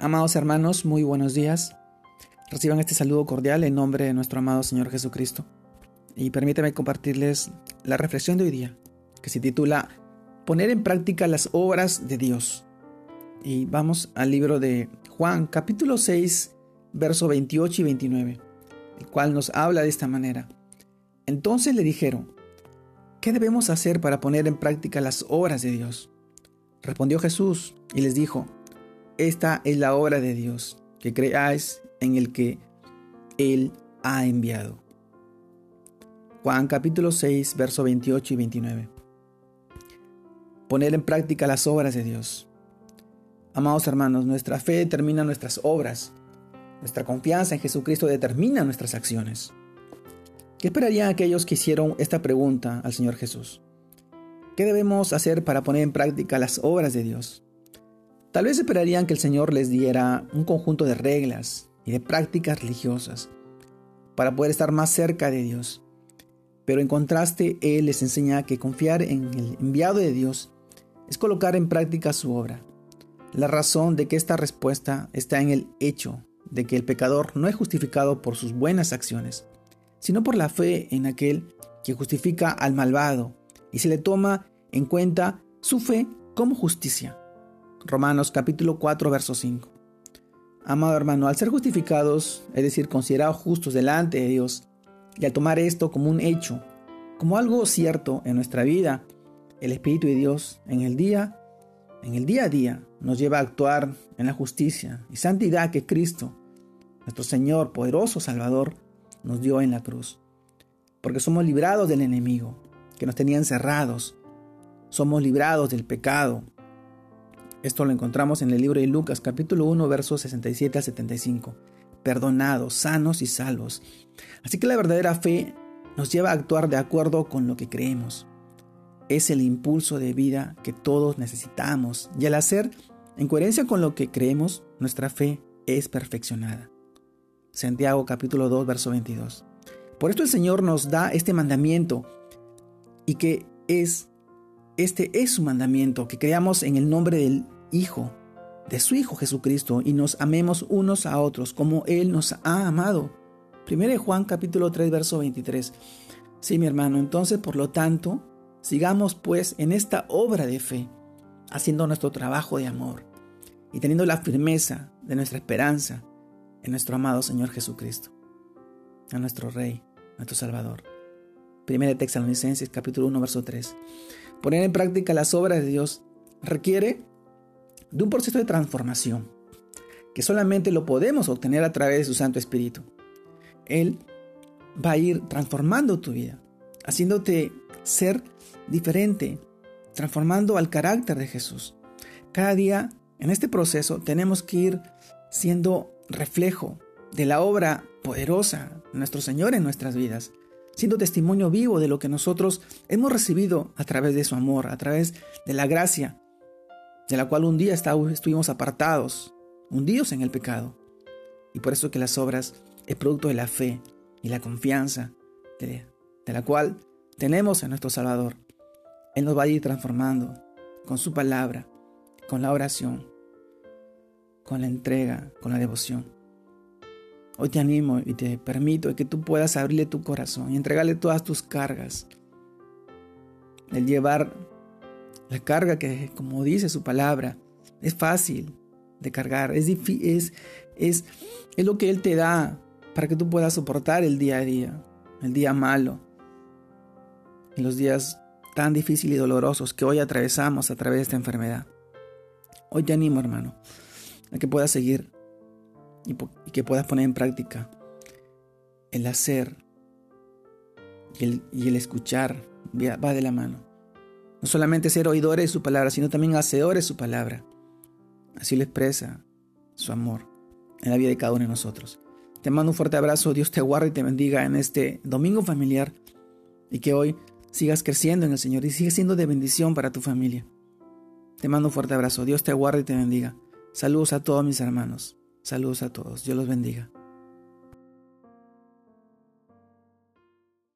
Amados hermanos, muy buenos días. Reciban este saludo cordial en nombre de nuestro amado Señor Jesucristo. Y permítame compartirles la reflexión de hoy día, que se titula Poner en práctica las obras de Dios. Y vamos al libro de Juan, capítulo 6, verso 28 y 29, el cual nos habla de esta manera. Entonces le dijeron, ¿qué debemos hacer para poner en práctica las obras de Dios? Respondió Jesús y les dijo, esta es la obra de Dios, que creáis en el que Él ha enviado. Juan capítulo 6, verso 28 y 29. Poner en práctica las obras de Dios. Amados hermanos, nuestra fe determina nuestras obras. Nuestra confianza en Jesucristo determina nuestras acciones. ¿Qué esperarían aquellos que hicieron esta pregunta al Señor Jesús? ¿Qué debemos hacer para poner en práctica las obras de Dios? Tal vez esperarían que el Señor les diera un conjunto de reglas y de prácticas religiosas para poder estar más cerca de Dios. Pero en contraste, Él les enseña que confiar en el enviado de Dios es colocar en práctica su obra. La razón de que esta respuesta está en el hecho de que el pecador no es justificado por sus buenas acciones, sino por la fe en aquel que justifica al malvado y se le toma en cuenta su fe como justicia. Romanos capítulo 4, verso 5. Amado hermano, al ser justificados, es decir, considerados justos delante de Dios, y al tomar esto como un hecho, como algo cierto en nuestra vida, el Espíritu de Dios en el día, en el día a día, nos lleva a actuar en la justicia y santidad que Cristo, nuestro Señor, poderoso Salvador, nos dio en la cruz. Porque somos librados del enemigo, que nos tenía encerrados. Somos librados del pecado, esto lo encontramos en el libro de Lucas capítulo 1 versos 67 a 75. Perdonados, sanos y salvos. Así que la verdadera fe nos lleva a actuar de acuerdo con lo que creemos. Es el impulso de vida que todos necesitamos y al hacer en coherencia con lo que creemos, nuestra fe es perfeccionada. Santiago capítulo 2 verso 22. Por esto el Señor nos da este mandamiento y que es este es su mandamiento, que creamos en el nombre del Hijo, de su Hijo Jesucristo, y nos amemos unos a otros como Él nos ha amado. 1 Juan capítulo 3, verso 23. Sí, mi hermano, entonces por lo tanto, sigamos pues en esta obra de fe, haciendo nuestro trabajo de amor y teniendo la firmeza de nuestra esperanza en nuestro amado Señor Jesucristo, a nuestro Rey, nuestro Salvador. 1 Tesalonicenses capítulo 1, verso 3. Poner en práctica las obras de Dios requiere de un proceso de transformación que solamente lo podemos obtener a través de su Santo Espíritu. Él va a ir transformando tu vida, haciéndote ser diferente, transformando al carácter de Jesús. Cada día en este proceso tenemos que ir siendo reflejo de la obra poderosa de nuestro Señor en nuestras vidas siendo testimonio vivo de lo que nosotros hemos recibido a través de su amor, a través de la gracia, de la cual un día estuvimos apartados, hundidos en el pecado. Y por eso que las obras es producto de la fe y la confianza de, de la cual tenemos en nuestro Salvador. Él nos va a ir transformando con su palabra, con la oración, con la entrega, con la devoción. Hoy te animo y te permito que tú puedas abrirle tu corazón y entregarle todas tus cargas. El llevar la carga que, como dice su palabra, es fácil de cargar, es, es, lo que Él te da para que tú puedas soportar el día a día, el día malo, y los días tan difíciles y dolorosos que hoy atravesamos a través de esta enfermedad. Hoy te animo, hermano, a que puedas seguir y, que puedas poner en práctica el hacer y el, y el escuchar va de la mano. No solamente ser oidores de su palabra, sino también hacedores de su palabra. Así lo expresa su amor en la vida de cada uno de nosotros. Te mando un fuerte abrazo, Dios te guarde y te bendiga en este domingo familiar y que hoy sigas creciendo en el Señor y sigas siendo de bendición para tu familia. Te mando un fuerte abrazo, Dios te guarde y te bendiga. Saludos a todos mis hermanos. Saludos a todos. Dios los bendiga.